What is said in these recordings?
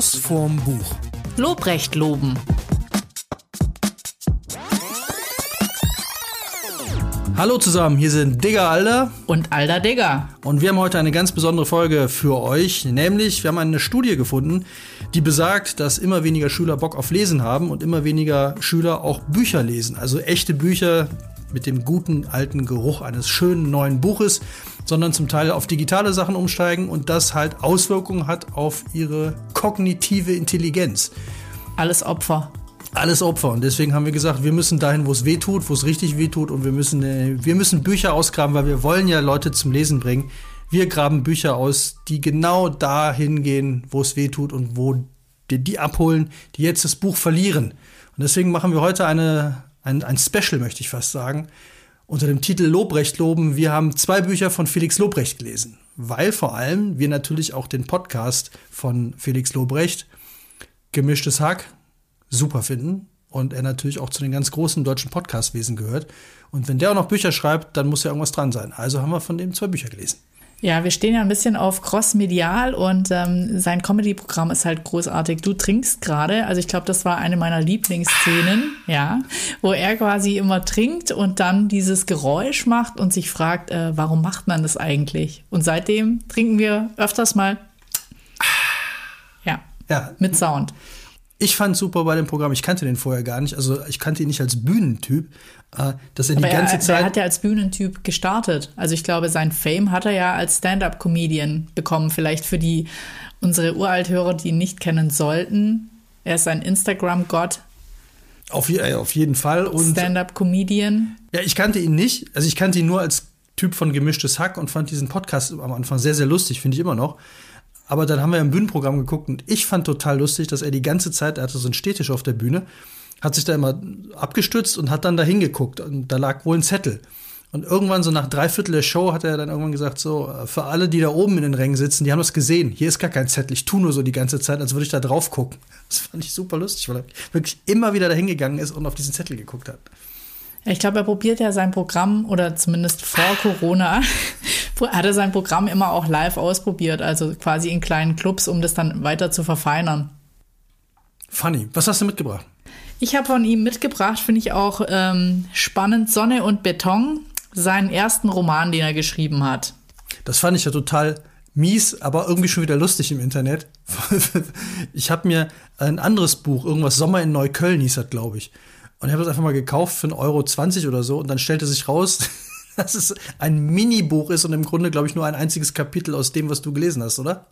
Schuss vorm Buch. Lobrecht loben. Hallo zusammen, hier sind Digger Alder Und Alter Digger. und wir haben heute eine ganz besondere Folge für euch, nämlich wir haben eine Studie gefunden, die besagt, dass immer weniger Schüler Bock auf Lesen haben und immer weniger Schüler auch Bücher lesen, also echte Bücher mit dem guten alten Geruch eines schönen neuen Buches, sondern zum Teil auf digitale Sachen umsteigen und das halt Auswirkungen hat auf ihre kognitive Intelligenz. Alles Opfer. alles Opfer. Und deswegen haben wir gesagt, wir müssen dahin, wo es weh tut, wo es richtig weh tut. Und wir müssen, äh, wir müssen Bücher ausgraben, weil wir wollen ja Leute zum Lesen bringen. Wir graben Bücher aus, die genau dahin gehen, wo es weh tut und wo die, die abholen, die jetzt das Buch verlieren. Und deswegen machen wir heute eine, ein, ein Special, möchte ich fast sagen, unter dem Titel Lobrecht loben. Wir haben zwei Bücher von Felix Lobrecht gelesen, weil vor allem wir natürlich auch den Podcast von Felix Lobrecht, Gemischtes Hack, super finden und er natürlich auch zu den ganz großen deutschen Podcastwesen gehört. Und wenn der auch noch Bücher schreibt, dann muss ja irgendwas dran sein. Also haben wir von dem zwei Bücher gelesen. Ja, wir stehen ja ein bisschen auf Cross-Medial und ähm, sein Comedy-Programm ist halt großartig. Du trinkst gerade, also ich glaube, das war eine meiner Lieblingsszenen, ja, wo er quasi immer trinkt und dann dieses Geräusch macht und sich fragt, äh, warum macht man das eigentlich? Und seitdem trinken wir öfters mal, ja, Ja, mit Sound. Ich fand super bei dem Programm. Ich kannte den vorher gar nicht. Also ich kannte ihn nicht als Bühnentyp, äh, dass er die Aber ganze er, Zeit. er hat ja als Bühnentyp gestartet. Also ich glaube, sein Fame hat er ja als Stand-up-Comedian bekommen. Vielleicht für die unsere Uralthörer, die ihn nicht kennen sollten. Er ist ein Instagram-Gott, auf, äh, auf jeden Fall. Und Stand-up-Comedian. ja, ich kannte ihn nicht. Also ich kannte ihn nur als Typ von gemischtes Hack und fand diesen Podcast am Anfang sehr, sehr lustig, finde ich immer noch. Aber dann haben wir im Bühnenprogramm geguckt und ich fand total lustig, dass er die ganze Zeit, er hatte so einen Stehtisch auf der Bühne, hat sich da immer abgestützt und hat dann da hingeguckt und da lag wohl ein Zettel. Und irgendwann, so nach drei Viertel der Show, hat er dann irgendwann gesagt, so, für alle, die da oben in den Rängen sitzen, die haben das gesehen. Hier ist gar kein Zettel. Ich tu nur so die ganze Zeit, als würde ich da drauf gucken. Das fand ich super lustig, weil er wirklich immer wieder da hingegangen ist und auf diesen Zettel geguckt hat. Ich glaube, er probiert ja sein Programm oder zumindest vor Corona hat er sein Programm immer auch live ausprobiert, also quasi in kleinen Clubs, um das dann weiter zu verfeinern. Funny. Was hast du mitgebracht? Ich habe von ihm mitgebracht, finde ich auch ähm, spannend, Sonne und Beton, seinen ersten Roman, den er geschrieben hat. Das fand ich ja total mies, aber irgendwie schon wieder lustig im Internet. Ich habe mir ein anderes Buch, irgendwas Sommer in Neukölln hieß das, glaube ich. Und ich habe das einfach mal gekauft für 1,20 Euro oder so. Und dann stellte sich raus, dass es ein Mini-Buch ist und im Grunde, glaube ich, nur ein einziges Kapitel aus dem, was du gelesen hast, oder?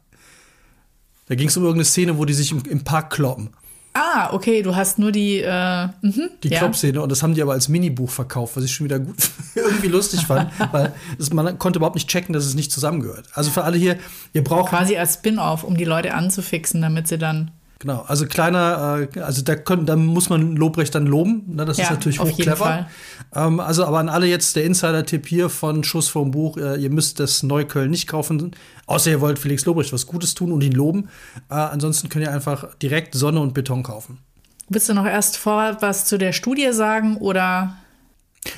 Da ging es um irgendeine Szene, wo die sich im, im Park kloppen. Ah, okay, du hast nur die, äh, mhm, Die ja. Klopp-Szene. Und das haben die aber als Minibuch verkauft, was ich schon wieder gut irgendwie lustig fand, weil es, man konnte überhaupt nicht checken, dass es nicht zusammengehört. Also für alle hier, ihr braucht Quasi als Spin-off, um die Leute anzufixen, damit sie dann. Genau, also kleiner, äh, also da, können, da muss man Lobrecht dann loben, ne? das ist Ja, natürlich auf jeden hochclever. Fall. Ähm, also aber an alle jetzt der Insider-Tipp hier von Schuss vom Buch, äh, ihr müsst das Neukölln nicht kaufen, außer ihr wollt Felix Lobrecht was Gutes tun und ihn loben. Äh, ansonsten könnt ihr einfach direkt Sonne und Beton kaufen. Willst du noch erst vor was zu der Studie sagen oder?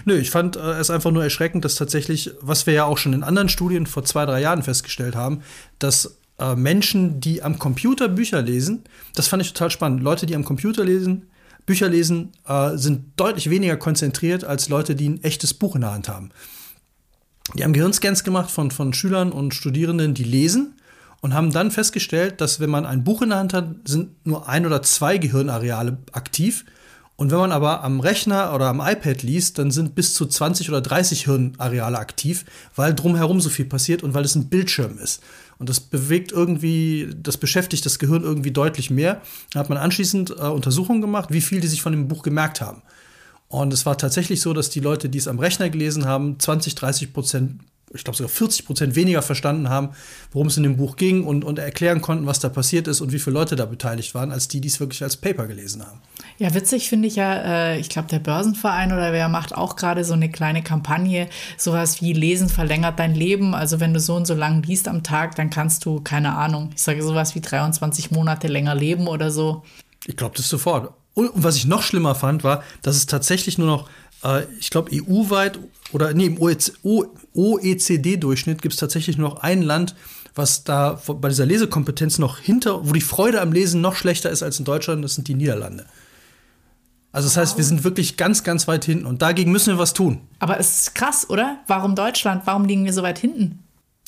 Nö, ich fand äh, es einfach nur erschreckend, dass tatsächlich, was wir ja auch schon in anderen Studien vor zwei, drei Jahren festgestellt haben, dass äh, Menschen, die am Computer Bücher lesen, das fand ich total spannend. Leute, die am Computer lesen, Bücher lesen, äh, sind deutlich weniger konzentriert als Leute, die ein echtes Buch in der Hand haben. Die haben Gehirnscans gemacht von, von Schülern und Studierenden, die lesen und haben dann festgestellt, dass wenn man ein Buch in der Hand hat, sind nur ein oder zwei Gehirnareale aktiv. Und wenn man aber am Rechner oder am iPad liest, dann sind bis zu 20 oder 30 Hirnareale aktiv, weil drumherum so viel passiert und weil es ein Bildschirm ist. Und das bewegt irgendwie, das beschäftigt das Gehirn irgendwie deutlich mehr. Da hat man anschließend äh, Untersuchungen gemacht, wie viel die sich von dem Buch gemerkt haben. Und es war tatsächlich so, dass die Leute, die es am Rechner gelesen haben, 20, 30 Prozent, ich glaube sogar 40 Prozent weniger verstanden haben, worum es in dem Buch ging und, und erklären konnten, was da passiert ist und wie viele Leute da beteiligt waren, als die, die es wirklich als Paper gelesen haben. Ja, witzig finde ich ja, äh, ich glaube, der Börsenverein oder wer macht auch gerade so eine kleine Kampagne, sowas wie Lesen verlängert dein Leben. Also wenn du so und so lang liest am Tag, dann kannst du, keine Ahnung, ich sage sowas wie 23 Monate länger leben oder so. Ich glaube das sofort. Und was ich noch schlimmer fand, war, dass es tatsächlich nur noch Äh, ich glaube, EU-weit oder nee, im OECD-Durchschnitt gibt es tatsächlich nur noch ein Land, was da bei dieser Lesekompetenz noch hinter, wo die Freude am Lesen noch schlechter ist als in Deutschland, das sind die Niederlande. Also das heißt, wir sind wirklich ganz, ganz weit hinten und dagegen müssen wir was tun. Aber es ist krass, oder? Warum Deutschland? Warum liegen wir so weit hinten?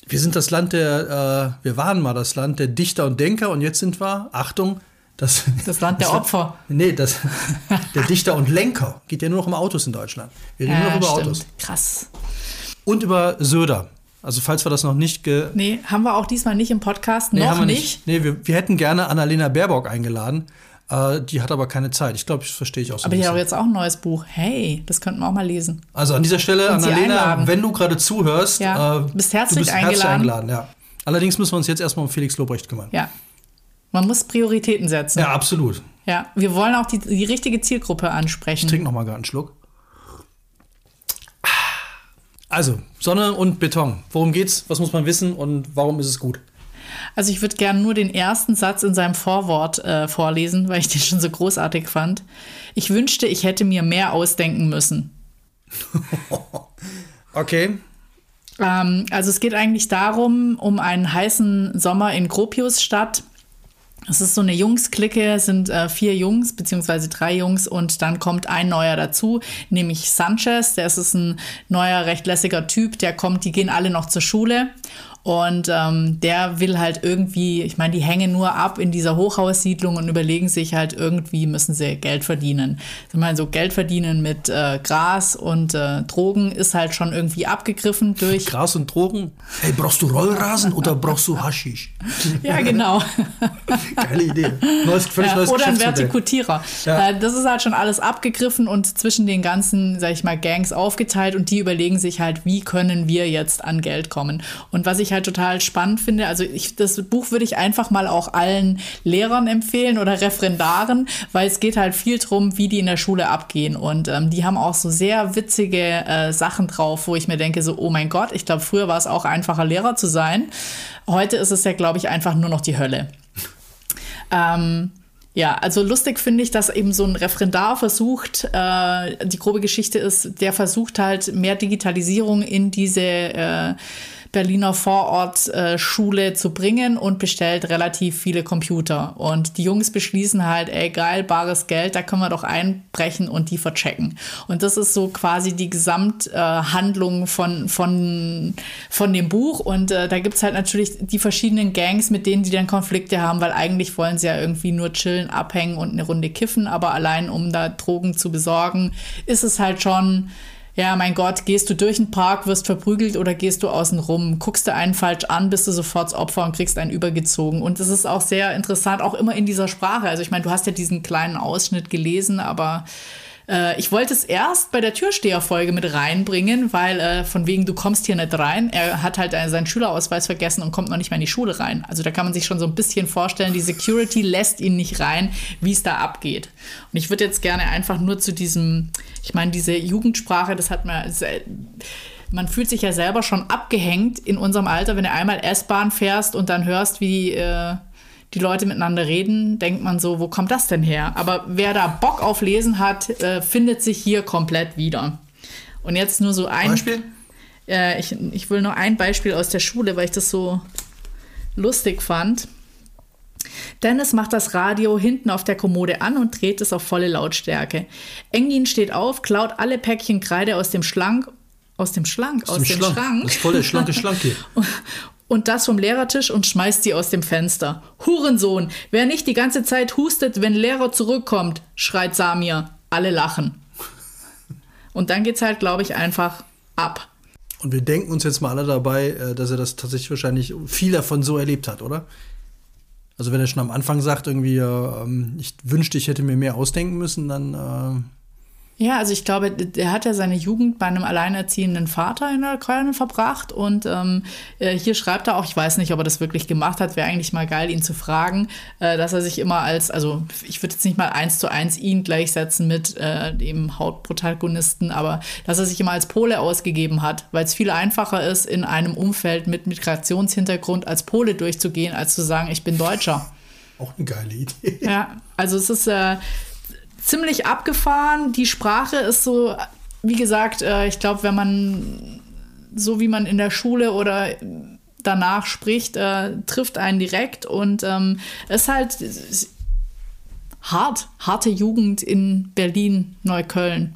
Wir sind das Land der, äh, wir waren mal das Land der Dichter und Denker und jetzt sind wir, Achtung, das, das Land der das Opfer. nee, das, der Dichter und Lenker. Geht ja nur noch um Autos in Deutschland. Wir reden ja, nur noch über stimmt. Autos. Krass. Und über Söder. Also falls wir das noch nicht ge Nee, haben wir auch diesmal nicht im Podcast. nee, noch haben wir nicht. Nee, wir, wir hätten gerne Annalena Baerbock eingeladen. Äh, die hat aber keine Zeit. Ich glaube, das verstehe ich auch so Aber die hat auch jetzt auch ein neues Buch. Hey, das könnten wir auch mal lesen. Also an dieser Stelle, Und Annalena, wenn du gerade zuhörst, Ja, äh, du bist herzlich du bist herzlich eingeladen. eingeladen ja. Allerdings müssen wir uns jetzt erstmal um Felix Lobrecht kümmern. Ja. Man muss Prioritäten setzen. Ja, absolut. Ja, wir wollen auch die, die richtige Zielgruppe ansprechen. Ich trinke noch mal gerade einen Schluck. Also, Sonne und Beton. Worum geht's? Was muss man wissen und warum ist es gut? Also ich würde gerne nur den ersten Satz in seinem Vorwort äh, vorlesen, weil ich den schon so großartig fand. Ich wünschte, ich hätte mir mehr ausdenken müssen. Okay. Ähm, also es geht eigentlich darum, um einen heißen Sommer in Gropiusstadt. Es ist so eine Jungsklicke, es sind äh, vier Jungs, beziehungsweise drei Jungs und dann kommt ein neuer dazu, nämlich Sanchez. Der ist ein neuer, recht lässiger Typ, der kommt, die gehen alle noch zur Schule. Und ähm, der will halt irgendwie, ich meine, die hängen nur ab in dieser Hochhaussiedlung und überlegen sich halt, irgendwie müssen sie Geld verdienen. Ich meine, so Geld verdienen mit äh, Gras und äh, Drogen ist halt schon irgendwie abgegriffen durch. Gras und Drogen. Hey, brauchst du Rollrasen oder brauchst du Haschisch? Ja, genau. Geile Idee. Neues, völlig Ja, neues oder ein. Vertikutierer. Ja. Äh, Das ist halt schon alles abgegriffen und zwischen den ganzen, sag ich mal, Gangs aufgeteilt und die überlegen sich halt, wie können wir jetzt an Geld kommen. Und was ich halt total spannend finde, also ich, das Buch würde ich einfach mal auch allen Lehrern empfehlen oder Referendaren, weil es geht halt viel drum, wie die in der Schule abgehen. Und ähm, die haben auch so sehr witzige äh, Sachen drauf, wo ich mir denke, so, oh mein Gott, ich glaube, früher war es auch einfacher, Lehrer zu sein. Heute ist es ja, glaube ich, einfach nur noch die Hölle. Ähm, ja, also lustig finde ich, dass eben so ein Referendar versucht, äh, die grobe Geschichte ist, der versucht halt mehr Digitalisierung in diese äh, Berliner Vorortschule zu bringen und bestellt relativ viele Computer. Und die Jungs beschließen halt, ey geil, bares Geld, da können wir doch einbrechen und die verchecken. Und das ist so quasi die Gesamthandlung von, von, von dem Buch. Und äh, da gibt's halt natürlich die verschiedenen Gangs, mit denen die dann Konflikte haben, weil eigentlich wollen sie ja irgendwie nur chillen, abhängen und eine Runde kiffen, aber allein um da Drogen zu besorgen, ist es halt schon ja, mein Gott, gehst du durch den Park, wirst verprügelt oder gehst du außen rum, guckst du einen falsch an, bist du sofort Opfer und kriegst einen übergezogen. Und das ist auch sehr interessant, auch immer in dieser Sprache. Also ich meine, du hast ja diesen kleinen Ausschnitt gelesen, aber äh, ich wollte es erst bei der Türsteherfolge mit reinbringen, weil äh, von wegen, du kommst hier nicht rein. Er hat halt äh, seinen Schülerausweis vergessen und kommt noch nicht mehr in die Schule rein. Also da kann man sich schon so ein bisschen vorstellen, die Security lässt ihn nicht rein, wie es da abgeht. Und ich würde jetzt gerne einfach nur zu diesem, ich meine, diese Jugendsprache, das hat man man fühlt sich ja selber schon abgehängt in unserem Alter, wenn du einmal S-Bahn fährst und dann hörst, wie äh, die Leute miteinander reden, denkt man so, wo kommt das denn her? Aber wer da Bock auf Lesen hat, äh, findet sich hier komplett wieder. Und jetzt nur so ein Beispiel? Äh, ich, ich will nur ein Beispiel aus der Schule, weil ich das so lustig fand. Dennis macht das Radio hinten auf der Kommode an und dreht es auf volle Lautstärke. Engin steht auf, klaut alle Päckchen Kreide aus dem Schlank, aus dem Schlank, aus, dem dem Schlank. Schrank. Das ist voll der schlanke Schlank hier. und das vom Lehrertisch und schmeißt sie aus dem Fenster. Hurensohn! Wer nicht die ganze Zeit hustet, wenn Lehrer zurückkommt, schreit Samir. Alle lachen. Und dann geht's halt, glaube ich, einfach ab. Und wir denken uns jetzt mal alle dabei, äh, dass er das tatsächlich wahrscheinlich viel davon so erlebt hat, oder? Also wenn er schon am Anfang sagt, irgendwie, äh, ähm, ich wünschte, ich hätte mir mehr ausdenken müssen, dann äh, Ja, also ich glaube, der hat ja seine Jugend bei einem alleinerziehenden Vater in der Köln verbracht und ähm, äh, hier schreibt er auch, ich weiß nicht, ob er das wirklich gemacht hat, wäre eigentlich mal geil, ihn zu fragen, äh, dass er sich immer als, also ich würde jetzt nicht mal eins zu eins ihn gleichsetzen mit äh, dem Hauptprotagonisten, aber dass er sich immer als Pole ausgegeben hat, weil es viel einfacher ist, in einem Umfeld mit Migrationshintergrund als Pole durchzugehen, als zu sagen, ich bin Deutscher. auch eine geile Idee. Ja, also es ist äh, ziemlich abgefahren. Die Sprache ist so wie gesagt, äh, ich glaube, wenn man so wie man in der Schule oder danach spricht, äh, trifft einen direkt und ähm, ist halt hart, harte Jugend in Berlin, Neukölln.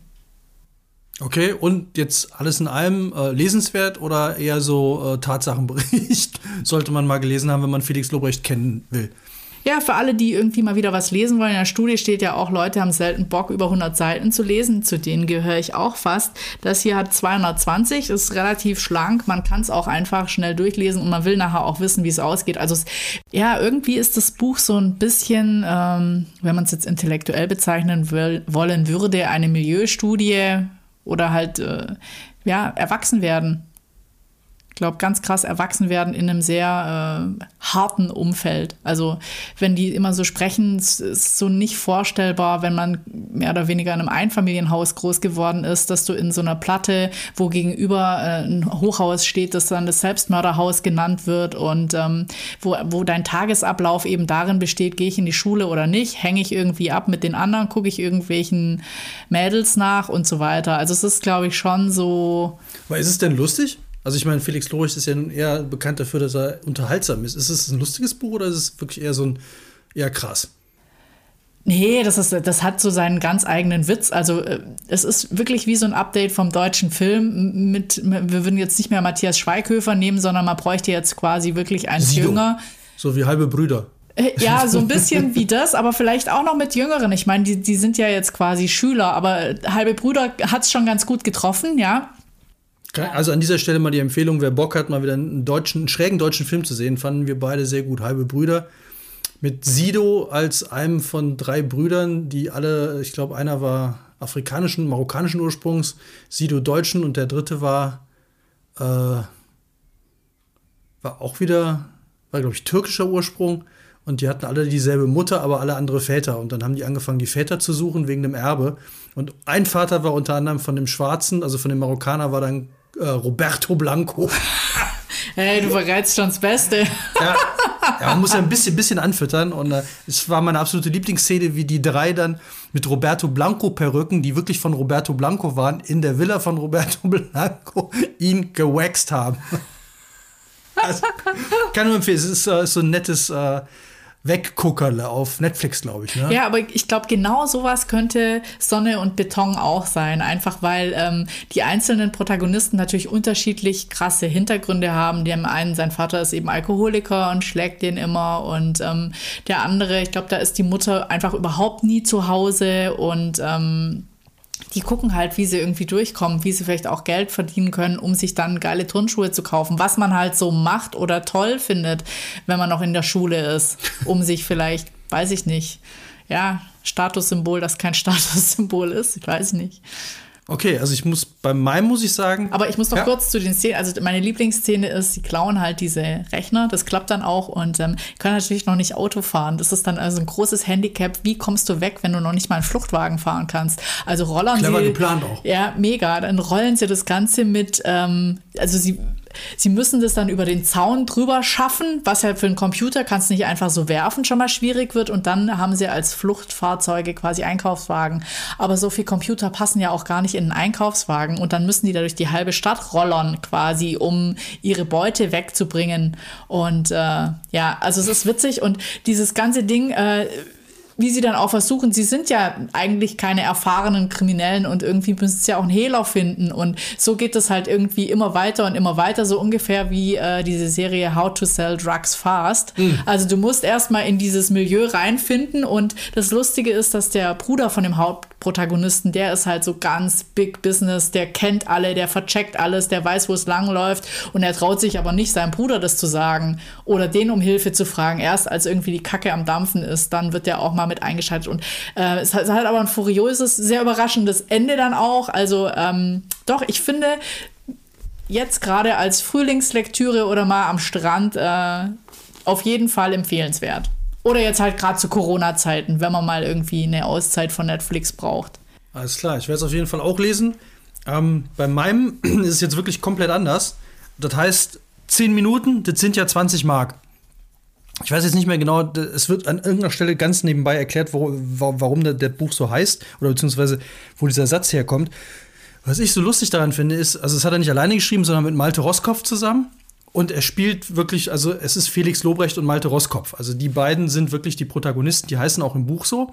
Okay, und jetzt alles in allem äh, lesenswert oder eher so äh, Tatsachenbericht? Sollte man mal gelesen haben, wenn man Felix Lobrecht kennen will. Ja, für alle, die irgendwie mal wieder was lesen wollen. In der Studie steht ja auch, Leute haben selten Bock, über 100 Seiten zu lesen. Zu denen gehöre ich auch fast. Das hier hat 220, ist relativ schlank. Man kann es auch einfach schnell durchlesen und man will nachher auch wissen, wie es ausgeht. Also, ja, irgendwie ist das Buch so ein bisschen, ähm, wenn man es jetzt intellektuell bezeichnen will, wollen würde, eine Milieustudie oder halt, äh, ja, erwachsen werden glaube, ganz krass erwachsen werden in einem sehr äh, harten Umfeld. Also wenn die immer so sprechen, ist so nicht vorstellbar, wenn man mehr oder weniger in einem Einfamilienhaus groß geworden ist, dass du in so einer Platte, wo gegenüber äh, ein Hochhaus steht, das dann das Selbstmörderhaus genannt wird und ähm, wo, wo dein Tagesablauf eben darin besteht, gehe ich in die Schule oder nicht, hänge ich irgendwie ab mit den anderen, gucke ich irgendwelchen Mädels nach und so weiter. Also es ist, glaube ich, schon so. Aber ist es denn lustig? Also ich meine, Felix Lorich ist ja nun eher bekannt dafür, dass er unterhaltsam ist. Ist es ein lustiges Buch oder ist es wirklich eher so ein eher krass? Nee, das, ist, das hat so seinen ganz eigenen Witz. Also äh, es ist wirklich wie so ein Update vom deutschen Film. Mit, wir würden jetzt nicht mehr Matthias Schweighöfer nehmen, sondern man bräuchte jetzt quasi wirklich einen Sido. Jünger. So wie halbe Brüder. Äh, ja, so ein bisschen wie das, aber vielleicht auch noch mit Jüngeren. Ich meine, die, die sind ja jetzt quasi Schüler, aber halbe Brüder hat es schon ganz gut getroffen, ja. Also an dieser Stelle mal die Empfehlung, wer Bock hat, mal wieder einen deutschen, einen schrägen deutschen Film zu sehen, fanden wir beide sehr gut. Halbe Brüder. Mit Sido als einem von drei Brüdern, die alle, ich glaube, einer war afrikanischen, marokkanischen Ursprungs, Sido deutschen und der dritte war, äh, war auch wieder, war glaube ich türkischer Ursprung. Und die hatten alle dieselbe Mutter, aber alle andere Väter. Und dann haben die angefangen, die Väter zu suchen wegen dem Erbe. Und ein Vater war unter anderem von dem Schwarzen, also von dem Marokkaner, war dann äh, Roberto Blanco. Hey, du verreizt schon das Beste. Ja, ja, man muss ja ein bisschen, bisschen anfüttern. Und äh, es war meine absolute Lieblingsszene, wie die drei dann mit Roberto Blanco-Perücken, die wirklich von Roberto Blanco waren, in der Villa von Roberto Blanco ihn gewaxt haben. Also, kann nur empfehlen, es ist, äh, so ein nettes äh, Wegguckerle auf Netflix, glaube ich. Ne? Ja, aber ich glaube, genau sowas könnte Sonne und Beton auch sein. Einfach weil ähm, die einzelnen Protagonisten natürlich unterschiedlich krasse Hintergründe haben. Dem einen, sein Vater ist eben Alkoholiker und schlägt den immer. Und ähm, der andere, ich glaube, da ist die Mutter einfach überhaupt nie zu Hause und ähm, die gucken halt, wie sie irgendwie durchkommen, wie sie vielleicht auch Geld verdienen können, um sich dann geile Turnschuhe zu kaufen, was man halt so macht oder toll findet, wenn man noch in der Schule ist, um sich vielleicht, weiß ich nicht, ja, Statussymbol, das kein Statussymbol ist, ich weiß nicht. Okay, also ich muss bei meinem muss ich sagen. Aber ich muss noch ja. kurz zu den Szenen. Also meine Lieblingsszene ist, sie klauen halt diese Rechner. Das klappt dann auch und ähm, können natürlich noch nicht Auto fahren. Das ist dann also ein großes Handicap. Wie kommst du weg, wenn du noch nicht mal einen Fluchtwagen fahren kannst? Also rollern Clever sie. geplant auch. Ja, mega. Dann rollen sie das Ganze mit. Ähm, also sie Sie müssen das dann über den Zaun drüber schaffen, was ja für einen Computer kannst du nicht einfach so werfen, schon mal schwierig wird. Und dann haben sie als Fluchtfahrzeuge quasi Einkaufswagen. Aber so viele Computer passen ja auch gar nicht in einen Einkaufswagen. Und dann müssen die da durch die halbe Stadt rollern quasi, um ihre Beute wegzubringen. Und äh, ja, also es ist witzig. Und dieses ganze Ding äh, wie sie dann auch versuchen, sie sind ja eigentlich keine erfahrenen Kriminellen und irgendwie müssen sie ja auch einen Hehler finden. Und so geht es halt irgendwie immer weiter und immer weiter, so ungefähr wie äh, diese Serie How to Sell Drugs Fast. Mhm. Also du musst erstmal in dieses Milieu reinfinden und das Lustige ist, dass der Bruder von dem Hauptprotagonisten, der ist halt so ganz Big Business, der kennt alle, der vercheckt alles, der weiß, wo es lang läuft und er traut sich aber nicht, seinem Bruder das zu sagen oder den um Hilfe zu fragen. Erst als irgendwie die Kacke am Dampfen ist, dann wird der auch mal mit eingeschaltet. Und äh, es, hat, es, hat, aber ein furioses, sehr überraschendes Ende dann auch. Also ähm, doch, ich finde jetzt gerade als Frühlingslektüre oder mal am Strand äh, auf jeden Fall empfehlenswert. Oder jetzt halt gerade zu Corona-Zeiten, wenn man mal irgendwie eine Auszeit von Netflix braucht. Alles klar, ich werde es auf jeden Fall auch lesen. Ähm, bei meinem ist es jetzt wirklich komplett anders. Das heißt, 10 Minuten, das sind ja 20 Mark ich weiß jetzt nicht mehr genau, es wird an irgendeiner Stelle ganz nebenbei erklärt, wo, warum der, der, Buch so heißt oder beziehungsweise wo dieser Satz herkommt. Was ich so lustig daran finde, ist, also es hat er nicht alleine geschrieben, sondern mit Malte Roskopf zusammen. Und er spielt wirklich, also es ist Felix Lobrecht und Malte Roskopf. Also die beiden sind wirklich die Protagonisten, die heißen auch im Buch so.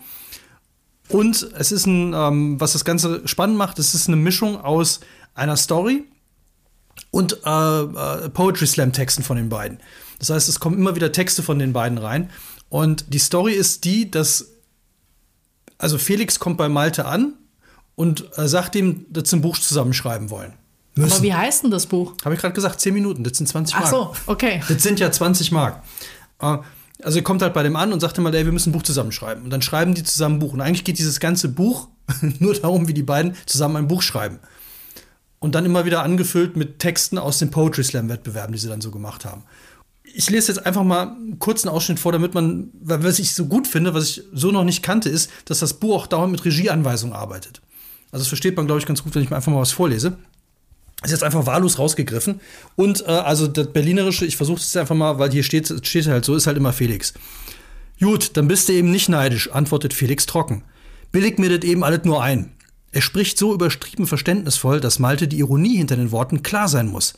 Und es ist ein, ähm, was das Ganze spannend macht, es ist eine Mischung aus einer Story und äh, äh, Poetry Slam Texten von den beiden. Das heißt, es kommen immer wieder Texte von den beiden rein. Und die Story ist die, dass also Felix kommt bei Malte an und äh, sagt ihm, dass sie ein Buch zusammenschreiben wollen. Müssen. Aber wie heißt denn das Buch? Habe ich gerade gesagt, 10 Minuten, das sind 20 Mark. Ach so, okay. Das sind ja 20 Mark. Äh, also er kommt halt bei dem an und sagt immer, ey, wir müssen ein Buch zusammenschreiben. Und dann schreiben die zusammen ein Buch. Und eigentlich geht dieses ganze Buch nur darum, wie die beiden zusammen ein Buch schreiben. Und dann immer wieder angefüllt mit Texten aus den Poetry Slam Wettbewerben, die sie dann so gemacht haben. Ich lese jetzt einfach mal einen kurzen Ausschnitt vor, damit man, was ich so gut finde, was ich so noch nicht kannte, ist, dass das Buch auch dauernd mit Regieanweisungen arbeitet. Also das versteht man, glaube ich, ganz gut, wenn ich mir einfach mal was vorlese. Ist jetzt einfach wahllos rausgegriffen. Und äh, also das Berlinerische, ich versuche es jetzt einfach mal, weil hier steht, steht halt so, ist halt immer Felix. Gut, dann bist du eben nicht neidisch, antwortet Felix trocken. Billig mir das eben alles nur ein. Er spricht so übertrieben verständnisvoll, dass Malte die Ironie hinter den Worten klar sein muss.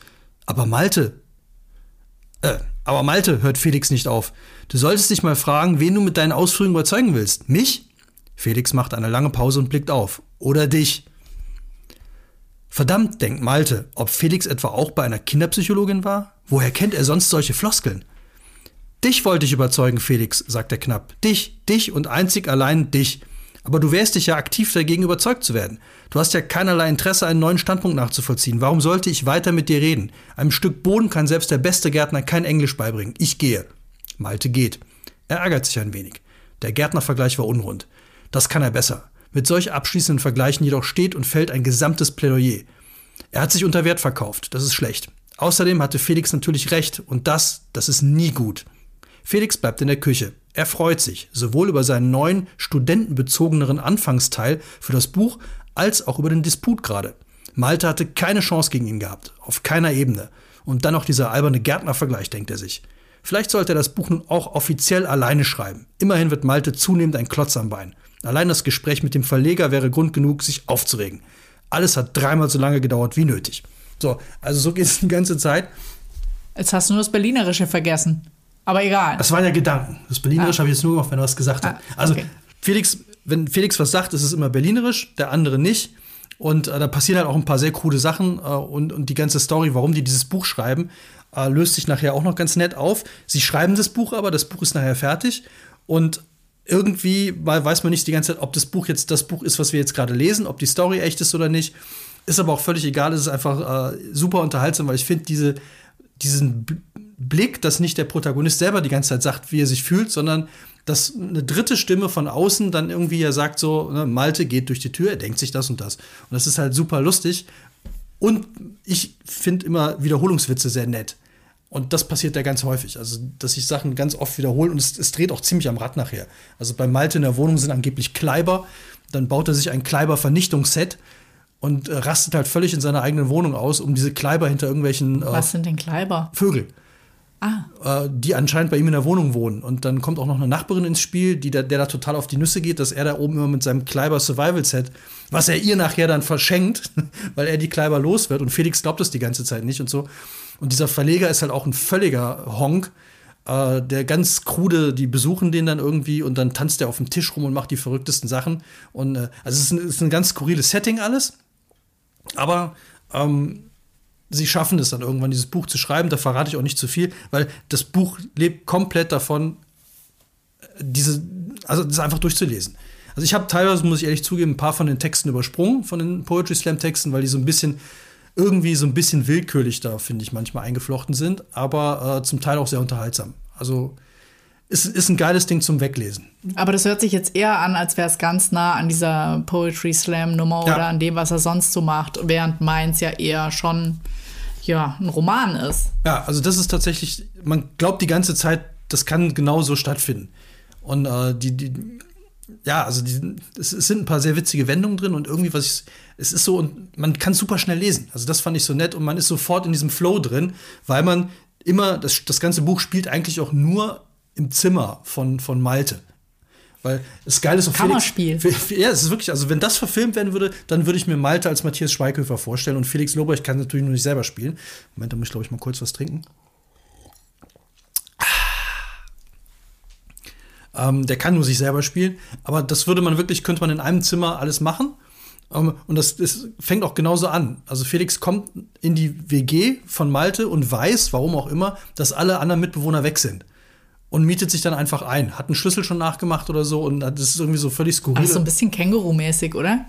Aber Malte. Äh, aber Malte, hört Felix nicht auf. Du solltest dich mal fragen, wen du mit deinen Ausführungen überzeugen willst. Mich? Felix macht eine lange Pause und blickt auf. Oder dich. Verdammt, denkt Malte, ob Felix etwa auch bei einer Kinderpsychologin war? Woher kennt er sonst solche Floskeln? Dich wollte ich überzeugen, Felix, sagt er knapp. Dich, dich und einzig allein dich. Aber du wärst dich ja aktiv dagegen überzeugt zu werden. Du hast ja keinerlei Interesse, einen neuen Standpunkt nachzuvollziehen. Warum sollte ich weiter mit dir reden? Einem Stück Boden kann selbst der beste Gärtner kein Englisch beibringen. Ich gehe. Malte geht. Er ärgert sich ein wenig. Der Gärtnervergleich war unrund. Das kann er besser. Mit solch abschließenden Vergleichen jedoch steht und fällt ein gesamtes Plädoyer. Er hat sich unter Wert verkauft, das ist schlecht. Außerdem hatte Felix natürlich recht und das, das ist nie gut. Felix bleibt in der Küche. Er freut sich, sowohl über seinen neuen, studentenbezogeneren Anfangsteil für das Buch, als auch über den Disput gerade. Malte hatte keine Chance gegen ihn gehabt, auf keiner Ebene. Und dann noch dieser alberne Gärtnervergleich, denkt er sich. Vielleicht sollte er das Buch nun auch offiziell alleine schreiben. Immerhin wird Malte zunehmend ein Klotz am Bein. Allein das Gespräch mit dem Verleger wäre Grund genug, sich aufzuregen. Alles hat dreimal so lange gedauert wie nötig. So, also so geht es die ganze Zeit. Jetzt hast du nur das Berlinerische vergessen. Aber egal. Das waren ja Gedanken. Das Berlinerische ah. habe ich jetzt nur gemacht, wenn er was gesagt ah, hat. Also okay. Felix, wenn Felix was sagt, ist es immer Berlinerisch, der andere nicht. Und äh, da passieren halt auch ein paar sehr coole Sachen äh, und, und die ganze Story, warum die dieses Buch schreiben, äh, löst sich nachher auch noch ganz nett auf. Sie schreiben das Buch aber, das Buch ist nachher fertig und irgendwie weiß man nicht die ganze Zeit, ob das Buch jetzt das Buch ist, was wir jetzt gerade lesen, ob die Story echt ist oder nicht. Ist aber auch völlig egal, es ist einfach äh, super unterhaltsam, weil ich finde diese, diesen Blick, dass nicht der Protagonist selber die ganze Zeit sagt, wie er sich fühlt, sondern dass eine dritte Stimme von außen dann irgendwie ja sagt so, ne, Malte geht durch die Tür, er denkt sich das und das. Und das ist halt super lustig. Und ich finde immer Wiederholungswitze sehr nett. Und das passiert ja ganz häufig. Also, dass sich Sachen ganz oft wiederholen und es, es, dreht auch ziemlich am Rad nachher. Also bei Malte in der Wohnung sind angeblich Kleiber. Dann baut er sich ein Kleiber-Vernichtungsset und äh, rastet halt völlig in seiner eigenen Wohnung aus, um diese Kleiber hinter irgendwelchen. Äh, Was sind denn Kleiber? Vögel. Ah. Äh, die anscheinend bei ihm in der Wohnung wohnen. Und dann kommt auch noch eine Nachbarin ins Spiel, die da, der da total auf die Nüsse geht, dass er da oben immer mit seinem Kleiber Survival Set, was er ihr nachher dann verschenkt, weil er die Kleiber los wird. Und Felix glaubt das die ganze Zeit nicht und so. Und dieser Verleger ist halt auch ein völliger Honk. Äh, der ganz krude, die besuchen den dann irgendwie und dann tanzt er auf dem Tisch rum und macht die verrücktesten Sachen. Und äh, also es ist ein, es ist ein ganz skurriles Setting alles. Aber ähm, sie schaffen es dann irgendwann, dieses Buch zu schreiben. Da verrate ich auch nicht zu viel, weil das Buch lebt komplett davon, diese, also das einfach durchzulesen. Also ich habe teilweise, muss ich ehrlich zugeben, ein paar von den Texten übersprungen, von den Poetry Slam Texten, weil die so ein bisschen irgendwie so ein bisschen willkürlich da, finde ich, manchmal eingeflochten sind, aber äh, zum Teil auch sehr unterhaltsam. Also ist, ist ein geiles Ding zum Weglesen. Aber das hört sich jetzt eher an, als wäre es ganz nah an dieser Poetry Slam Nummer ja. oder an dem, was er sonst so macht, während meins ja eher schon ja, ein Roman ist. Ja, also das ist tatsächlich, man glaubt die ganze Zeit, das kann genau so stattfinden. Und äh, die, die, ja, also die, es, es, sind ein paar sehr witzige Wendungen drin und irgendwie, was ich, es ist so, und man kann super schnell lesen. Also das fand ich so nett und man ist sofort in diesem Flow drin, weil man immer, das, das ganze Buch spielt eigentlich auch nur im Zimmer von, von Malte. Weil es geil ist auf Kammerspiel. Felix, ja, es ist wirklich, also wenn das verfilmt werden würde, dann würde ich mir Malte als Matthias Schweighöfer vorstellen und Felix Lobrecht kann natürlich nur nicht selber spielen. Moment, da muss ich, glaube ich, mal kurz was trinken. Ähm, der kann nur sich selber spielen, aber das würde man wirklich, könnte man in einem Zimmer alles machen. Um, ähm, und das, das, fängt auch genauso an. Also Felix kommt in die WG von Malte und weiß, warum auch immer, dass alle anderen Mitbewohner weg sind. Und mietet sich dann einfach ein. Hat einen Schlüssel schon nachgemacht oder so und das ist irgendwie so völlig skurril. Also so ein bisschen Känguru-mäßig, oder?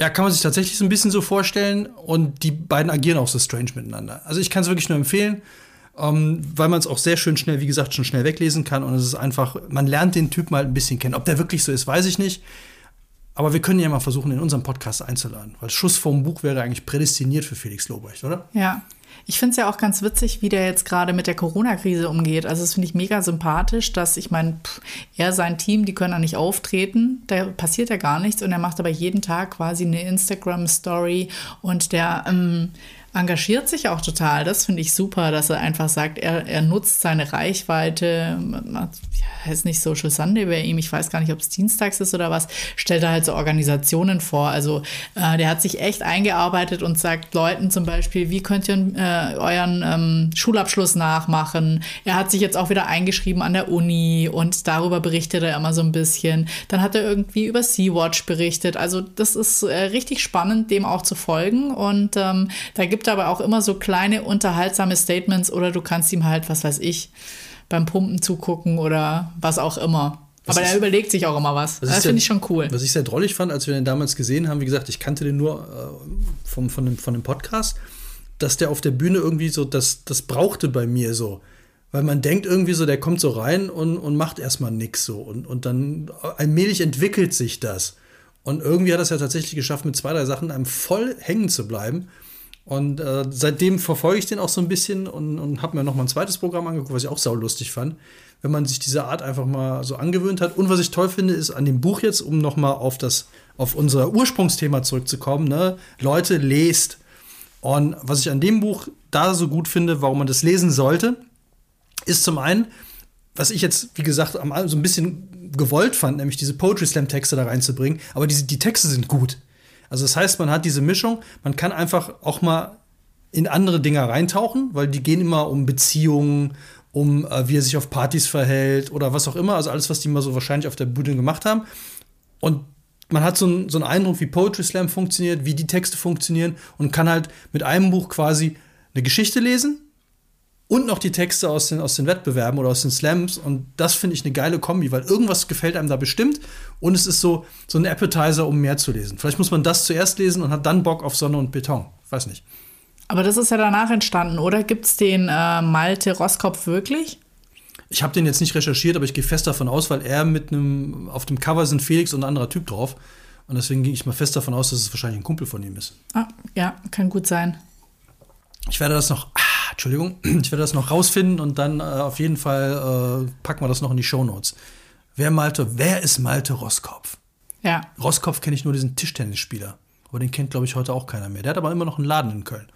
Ja, kann man sich tatsächlich so ein bisschen so vorstellen. Und die beiden agieren auch so strange miteinander. Also ich kann es wirklich nur empfehlen. Ähm, weil man es auch sehr schön schnell, wie gesagt, schon schnell weglesen kann. Und es ist einfach, man lernt den Typen halt ein bisschen kennen. Ob der wirklich so ist, weiß ich nicht. Aber wir können ja mal versuchen, in unserem Podcast einzuladen, weil Schuss vorm Buch wäre eigentlich prädestiniert für Felix Lobrecht, oder? Ja. Ich finde es ja auch ganz witzig, wie der jetzt gerade mit der Corona-Krise umgeht. Also, das finde ich mega sympathisch, dass ich meine, er, sein Team, die können da nicht auftreten. Da passiert ja gar nichts und er macht aber jeden Tag quasi eine Instagram-Story und der. Ähm, engagiert sich auch total. Das finde ich super, dass er einfach sagt, er, er nutzt seine Reichweite, heißt nicht Social Sunday bei ihm, ich weiß gar nicht, ob es dienstags ist oder was, stellt er halt so Organisationen vor. Also äh, der hat sich echt eingearbeitet und sagt Leuten zum Beispiel, wie könnt ihr äh, euren ähm, Schulabschluss nachmachen? Er hat sich jetzt auch wieder eingeschrieben an der Uni und darüber berichtet er immer so ein bisschen. Dann hat er irgendwie über Sea-Watch berichtet. Also das ist äh, richtig spannend, dem auch zu folgen und ähm, da gibt aber auch immer so kleine unterhaltsame Statements oder du kannst ihm halt, was weiß ich, beim Pumpen zugucken oder was auch immer. Was aber er überlegt sich auch immer was. Das finde ich schon cool. Was ich sehr drollig fand, als wir den damals gesehen haben, wie gesagt, ich kannte den nur äh, vom, von, dem, von dem Podcast, dass der auf der Bühne irgendwie so, das, das brauchte bei mir so. Weil man denkt irgendwie so, der kommt so rein und, und macht erstmal nichts so. Und, und dann allmählich entwickelt sich das. Und irgendwie hat er es ja tatsächlich geschafft, mit zwei, drei Sachen einem voll hängen zu bleiben. Und äh, seitdem verfolge ich den auch so ein bisschen und, und habe mir noch mal ein zweites Programm angeguckt, was ich auch saulustig fand, wenn man sich diese Art einfach mal so angewöhnt hat. Und was ich toll finde, ist an dem Buch jetzt, um noch mal auf das auf unser Ursprungsthema zurückzukommen, ne? Leute lest. Und was ich an dem Buch da so gut finde, warum man das lesen sollte, ist zum einen, was ich jetzt, wie gesagt, so ein bisschen gewollt fand, nämlich diese Poetry Slam Texte da reinzubringen. Aber diese, die Texte sind gut. Also das heißt, man hat diese Mischung, man kann einfach auch mal in andere Dinge reintauchen, weil die gehen immer um Beziehungen, um äh, wie er sich auf Partys verhält oder was auch immer, also alles, was die mal so wahrscheinlich auf der Bühne gemacht haben. Und man hat so, ein, so einen Eindruck, wie Poetry Slam funktioniert, wie die Texte funktionieren und kann halt mit einem Buch quasi eine Geschichte lesen und noch die Texte aus den, aus den Wettbewerben oder aus den Slams. Und das finde ich eine geile Kombi, weil irgendwas gefällt einem da bestimmt. Und es ist so, so ein Appetizer, um mehr zu lesen. Vielleicht muss man das zuerst lesen und hat dann Bock auf Sonne und Beton. Weiß nicht. Aber das ist ja danach entstanden, oder? Gibt es den äh, Malte Roskopf wirklich? Ich habe den jetzt nicht recherchiert, aber ich gehe fest davon aus, weil er mit einem, auf dem Cover sind Felix und ein anderer Typ drauf. Und deswegen gehe ich mal fest davon aus, dass es wahrscheinlich ein Kumpel von ihm ist. Ah, ja, kann gut sein. Ich werde das noch. Entschuldigung, ich werde das noch rausfinden und dann äh, auf jeden Fall äh, packen wir das noch in die Shownotes. Wer Malte, wer ist Malte Roskopf? Ja. Roskopf kenne ich nur diesen Tischtennisspieler. Aber den kennt, glaube ich, heute auch keiner mehr. Der hat aber immer noch einen Laden in Köln.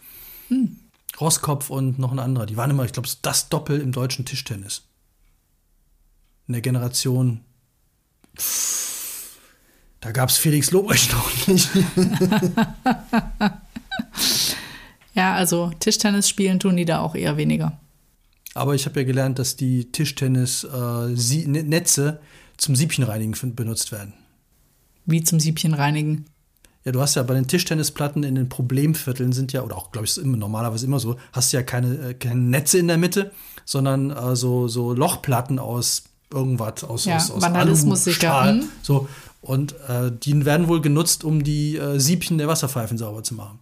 Hm. Roskopf und noch ein anderer. Die waren immer, ich glaube, das Doppel im deutschen Tischtennis. In der Generation. Da gab es Felix Lobrecht noch nicht. Ja, also Tischtennis spielen tun die da auch eher weniger. Aber ich habe ja gelernt, dass die Tischtennis-Netze äh, zum Siebchenreinigen benutzt werden. Wie zum Siebchenreinigen? Ja, du hast ja bei den Tischtennisplatten in den Problemvierteln sind ja, oder auch, glaube ich, ist immer, normalerweise immer so, hast ja keine, äh, keine Netze in der Mitte, sondern äh, so, so Lochplatten aus irgendwas, aus, ja, aus, aus Vandalismus sicher. Mhm. So, und äh, die werden wohl genutzt, um die äh, Siebchen der Wasserpfeifen sauber zu machen.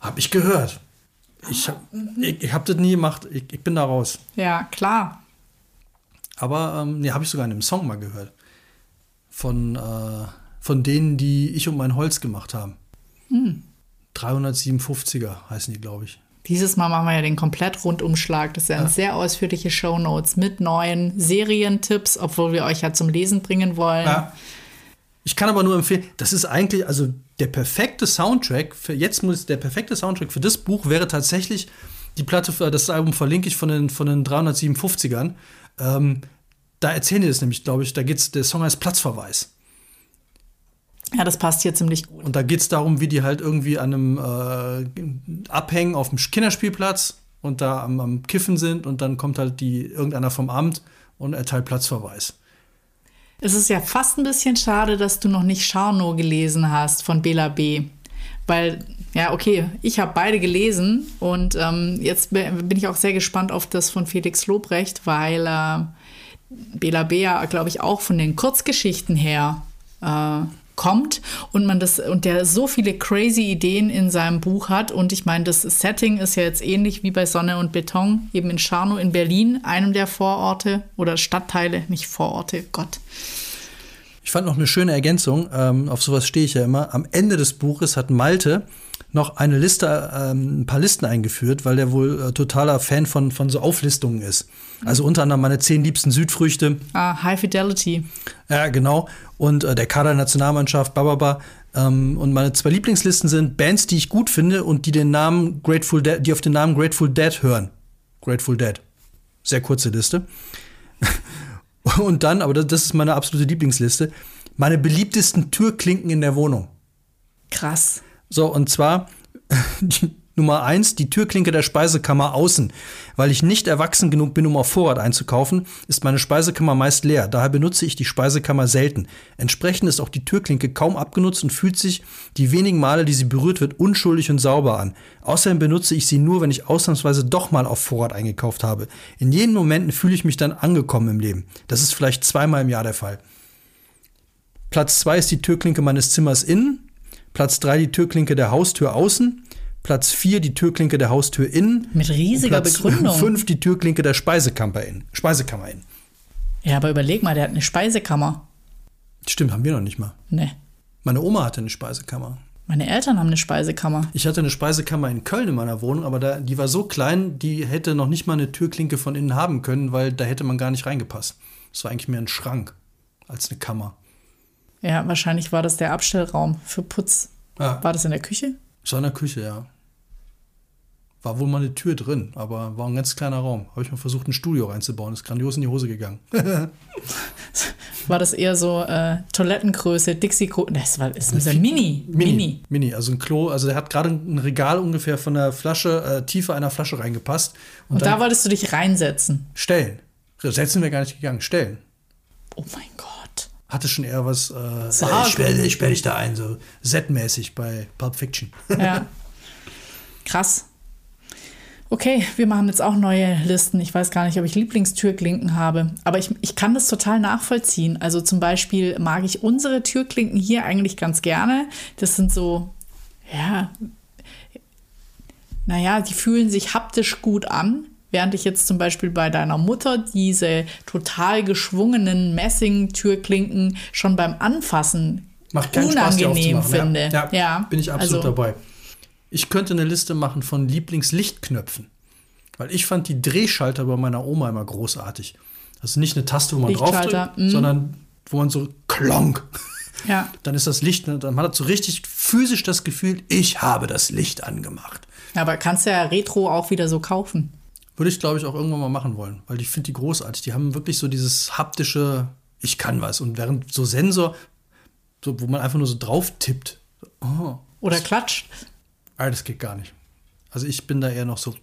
Hab ich gehört. Ich habe ich, ich hab das nie gemacht. Ich, ich bin da raus. Ja, klar. Aber ähm, nee, habe ich sogar in einem Song mal gehört. Von, äh, von denen, die ich und mein Holz gemacht haben. Hm. 357er heißen die, glaube ich. Dieses Mal machen wir ja den Komplett-Rundumschlag. Das sind ja. sehr ausführliche Shownotes mit neuen Serientipps, obwohl wir euch ja zum Lesen bringen wollen. Ja. Ich kann aber nur empfehlen, das ist eigentlich, also der perfekte Soundtrack, für jetzt muss der perfekte Soundtrack für das Buch wäre tatsächlich die Platte, das Album verlinke ich von den, von den 357ern. Ähm, Da erzählen die das nämlich, glaube ich, da geht's, der Song heißt Platzverweis. Ja, das passt hier ziemlich gut. Und da geht es darum, wie die halt irgendwie an einem äh, abhängen auf dem Kinderspielplatz und da am, am Kiffen sind und dann kommt halt die irgendeiner vom Amt und erteilt Platzverweis. Es ist ja fast ein bisschen schade, dass du noch nicht Charno gelesen hast von Bela B. Weil, ja, okay, ich habe beide gelesen und ähm, jetzt bin ich auch sehr gespannt auf das von Felix Lobrecht, weil äh, Bela B ja, glaube ich, auch von den Kurzgeschichten her äh, kommt und man das und der so viele crazy Ideen in seinem Buch hat und ich meine, das Setting ist ja jetzt ähnlich wie bei Sonne und Beton, eben in Scharnow in Berlin, einem der Vororte oder Stadtteile, nicht Vororte, Gott. Ich fand noch eine schöne Ergänzung, ähm, auf sowas stehe ich ja immer. Am Ende des Buches hat Malte noch eine Liste, ähm, ein paar Listen eingeführt, weil der wohl äh, totaler Fan von, von so Auflistungen ist. Also unter anderem meine zehn liebsten Südfrüchte. Ah, High Fidelity. Ja, genau. Und äh, der Kader der Nationalmannschaft, bababa. Ähm, und meine zwei Lieblingslisten sind Bands, die ich gut finde und die den Namen Grateful Dead, die auf den Namen Grateful Dead hören. Grateful Dead. Sehr kurze Liste. und dann, aber das, das ist meine absolute Lieblingsliste, meine beliebtesten Türklinken in der Wohnung. Krass. So, und zwar Nummer eins, die Türklinke der Speisekammer außen. Weil ich nicht erwachsen genug bin, um auf Vorrat einzukaufen, ist meine Speisekammer meist leer. Daher benutze ich die Speisekammer selten. Entsprechend ist auch die Türklinke kaum abgenutzt und fühlt sich die wenigen Male, die sie berührt wird, unschuldig und sauber an. Außerdem benutze ich sie nur, wenn ich ausnahmsweise doch mal auf Vorrat eingekauft habe. In jenen Momenten fühle ich mich dann angekommen im Leben. Das ist vielleicht zweimal im Jahr der Fall. Platz zwei ist die Türklinke meines Zimmers innen. Platz 3 die Türklinke der Haustür außen. Platz 4 die Türklinke der Haustür innen. Mit riesiger Platz Begründung. 5 die Türklinke der Speisekammer innen. Speisekammer innen. Ja, aber überleg mal, der hat eine Speisekammer. Stimmt, haben wir noch nicht mal. Ne. Meine Oma hatte eine Speisekammer. Meine Eltern haben eine Speisekammer. Ich hatte eine Speisekammer in Köln in meiner Wohnung, aber da, die war so klein, die hätte noch nicht mal eine Türklinke von innen haben können, weil da hätte man gar nicht reingepasst. Das war eigentlich mehr ein Schrank als eine Kammer. Ja, wahrscheinlich war das der Abstellraum für Putz. Ja. War das in der Küche? Das war in der Küche, ja. War wohl mal eine Tür drin, aber war ein ganz kleiner Raum. Habe ich mal versucht, ein Studio reinzubauen. Ist grandios in die Hose gegangen. War das eher so äh, Toilettengröße, Dixie Das war ist das Mini. Mini. Mini, also ein Klo. Also der hat gerade ein Regal ungefähr von der Flasche, äh, Tiefe einer Flasche reingepasst. Und, da wolltest du dich reinsetzen. Stellen. Setzen wir gar nicht gegangen. Stellen. Oh mein Gott. Hatte schon eher was. Äh, Sagen. ich sperre ich sperr dich da ein, so Z-mäßig bei Pulp Fiction. Ja. Krass. Okay, wir machen jetzt auch neue Listen. Ich weiß gar nicht, ob ich Lieblingstürklinken habe, aber ich, ich kann das total nachvollziehen. Also zum Beispiel mag ich unsere Türklinken hier eigentlich ganz gerne. Das sind so, ja, naja, die fühlen sich haptisch gut an. Während ich jetzt zum Beispiel bei deiner Mutter diese total geschwungenen Messing-Türklinken schon beim Anfassen Macht keinen Spaß, unangenehm aufzumachen. finde. Ja, ja, Ja, bin ich absolut also- dabei. Ich könnte eine Liste machen von Lieblingslichtknöpfen. Weil ich fand die Drehschalter bei meiner Oma immer großartig. Das ist nicht eine Taste, wo man draufdrückt, mm. sondern wo man so klonk. Ja. Dann ist das Licht, ne, dann hat man so richtig physisch das Gefühl, ich habe das Licht angemacht. Aber kannst ja Retro auch wieder so kaufen. Würde ich, glaube ich, auch irgendwann mal machen wollen, weil ich finde die großartig. Die haben wirklich so dieses haptische, ich kann was. Und während so Sensor, so, wo man einfach nur so drauf tippt, oh, Oder klatscht. ah, das geht gar nicht. Also ich bin da eher noch so,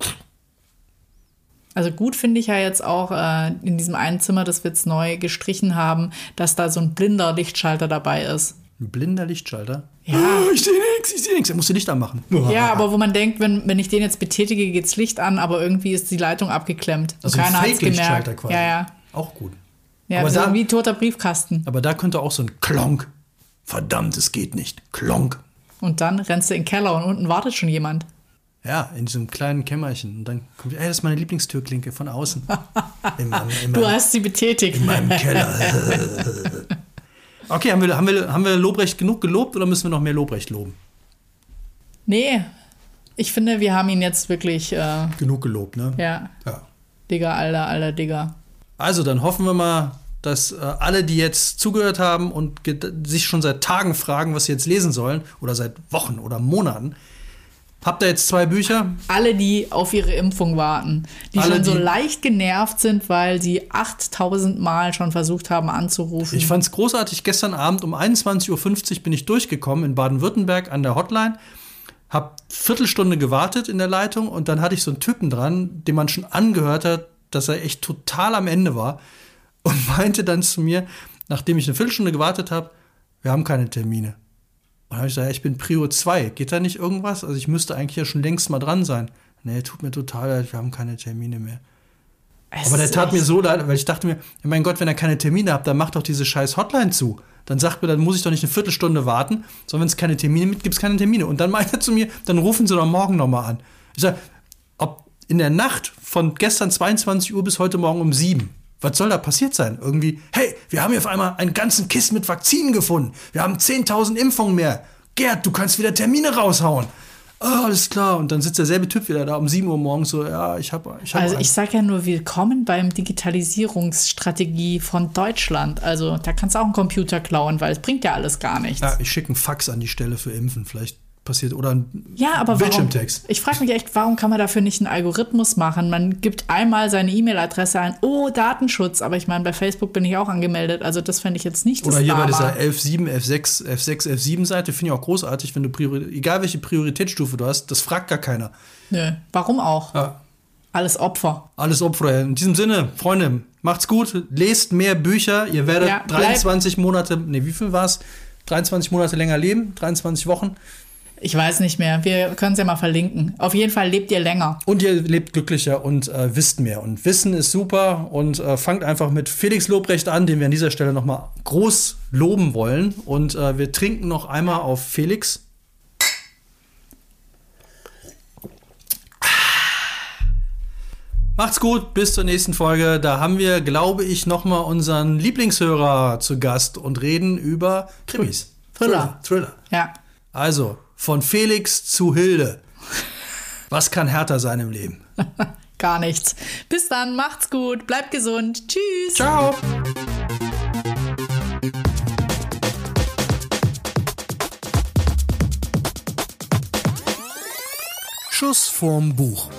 Also gut finde ich ja jetzt auch äh, in diesem einen Zimmer, das wir jetzt neu gestrichen haben, dass da so ein blinder Lichtschalter dabei ist. Ein blinder Lichtschalter. Ja. Ah, ich sehe nichts, ich sehe nichts. Er musste Licht anmachen. Ja, aber wo man denkt, wenn, wenn ich den jetzt betätige, geht's Licht an, aber irgendwie ist die Leitung abgeklemmt. Also ein keiner hat's Fake-Lichtschalter gemerkt. quasi. Ja, ja. Auch gut. Ja, Aber so da- wie toter Briefkasten. Aber da könnte auch so ein Klonk. Verdammt, es geht nicht. Klonk. Und dann rennst du in den Keller und unten wartet schon jemand. Ja, in diesem kleinen Kämmerchen. Und dann kommt, ey, das ist meine Lieblingstürklinke von außen. In meinem, in Du meinem, hast sie betätigt. in meinem Keller. okay, haben wir, haben, wir, haben wir Lobrecht genug gelobt oder müssen wir noch mehr Lobrecht loben? Nee, ich finde, wir haben ihn jetzt wirklich, äh, Genug gelobt, ne? ja, ja. Digga, alter, alter Digga. Also, dann hoffen wir mal, dass äh, alle, die jetzt zugehört haben und sich schon seit Tagen fragen, was sie jetzt lesen sollen, oder seit Wochen oder Monaten, Habt ihr jetzt zwei Bücher? Alle, die auf ihre Impfung warten, die Alle, schon so die- leicht genervt sind, weil sie 8000 Mal schon versucht haben anzurufen. Ich fand's großartig. Gestern Abend um 21.50 Uhr bin ich durchgekommen in Baden-Württemberg an der Hotline. Hab Viertelstunde gewartet in der Leitung und dann hatte ich so einen Typen dran, dem man schon angehört hat, dass er echt total am Ende war und meinte dann zu mir, nachdem ich eine Viertelstunde gewartet habe, wir haben keine Termine. Und dann habe ich gesagt, ja, ich bin Prio 2. Geht da nicht irgendwas? Also ich müsste eigentlich ja schon längst mal dran sein. Nee, tut mir total leid, wir haben keine Termine mehr. Es Aber der tat mir so leid, weil ich dachte mir, ja, mein Gott, wenn er keine Termine hat, dann macht doch diese scheiß Hotline zu. Dann sagt mir, dann muss ich doch nicht eine Viertelstunde warten, sondern wenn es keine Termine gibt, gibt es keine Termine. Und dann meint er zu mir, dann rufen Sie doch morgen nochmal an. Ich sage, ob in der Nacht von gestern 22 Uhr bis heute Morgen um 7, was soll da passiert sein? Irgendwie, hey, wir haben hier auf einmal einen ganzen Kisten mit Vakzinen gefunden. Wir haben 10.000 Impfungen mehr. Gerd, du kannst wieder Termine raushauen. Ah, alles klar. Und dann sitzt derselbe Typ wieder da um 7 Uhr morgens so, ja, ich habe ich hab Also einen. ich sage ja nur willkommen beim Digitalisierungsstrategie von Deutschland. Also da kannst du auch einen Computer klauen, weil es bringt ja alles gar nichts. Ja, ich schicke einen Fax an die Stelle für Impfen. Vielleicht passiert. Oder ein Ja, aber warum? Bildschirmtext. Ich frage mich echt, warum kann man dafür nicht einen Algorithmus machen? Man gibt einmal seine E-Mail-Adresse ein, oh, Datenschutz. Aber ich meine, bei Facebook bin ich auch angemeldet. Also das fände ich jetzt nicht das Oder hier bei Drama. dieser 11.7, F6, F6, F7 Seite finde ich auch großartig, wenn du Priori egal welche Prioritätsstufe du hast, das fragt gar keiner. Nö, warum auch? Ja. Alles Opfer. Alles Opfer. In diesem Sinne, Freunde, macht's gut, lest mehr Bücher, ihr werdet Ja, bleib- 23 Monate, nee, wie viel war's? 23 Monate länger leben, 23 Wochen. Ich weiß nicht mehr. Wir können es ja mal verlinken. Auf jeden Fall lebt ihr länger. Und ihr lebt glücklicher und äh, wisst mehr. Und Wissen ist super. Und äh, fangt einfach mit Felix Lobrecht an, den wir an dieser Stelle nochmal groß loben wollen. Und äh, wir trinken noch einmal auf Felix. Macht's gut, bis zur nächsten Folge. Da haben wir, glaube ich, nochmal unseren Lieblingshörer zu Gast und reden über Krimis. Thriller. Thriller. Ja. Also, von Felix zu Hilde. Was kann härter sein im Leben? Gar nichts. Bis dann, macht's gut, bleibt gesund. Tschüss. Ciao. Schuss vorm Buch.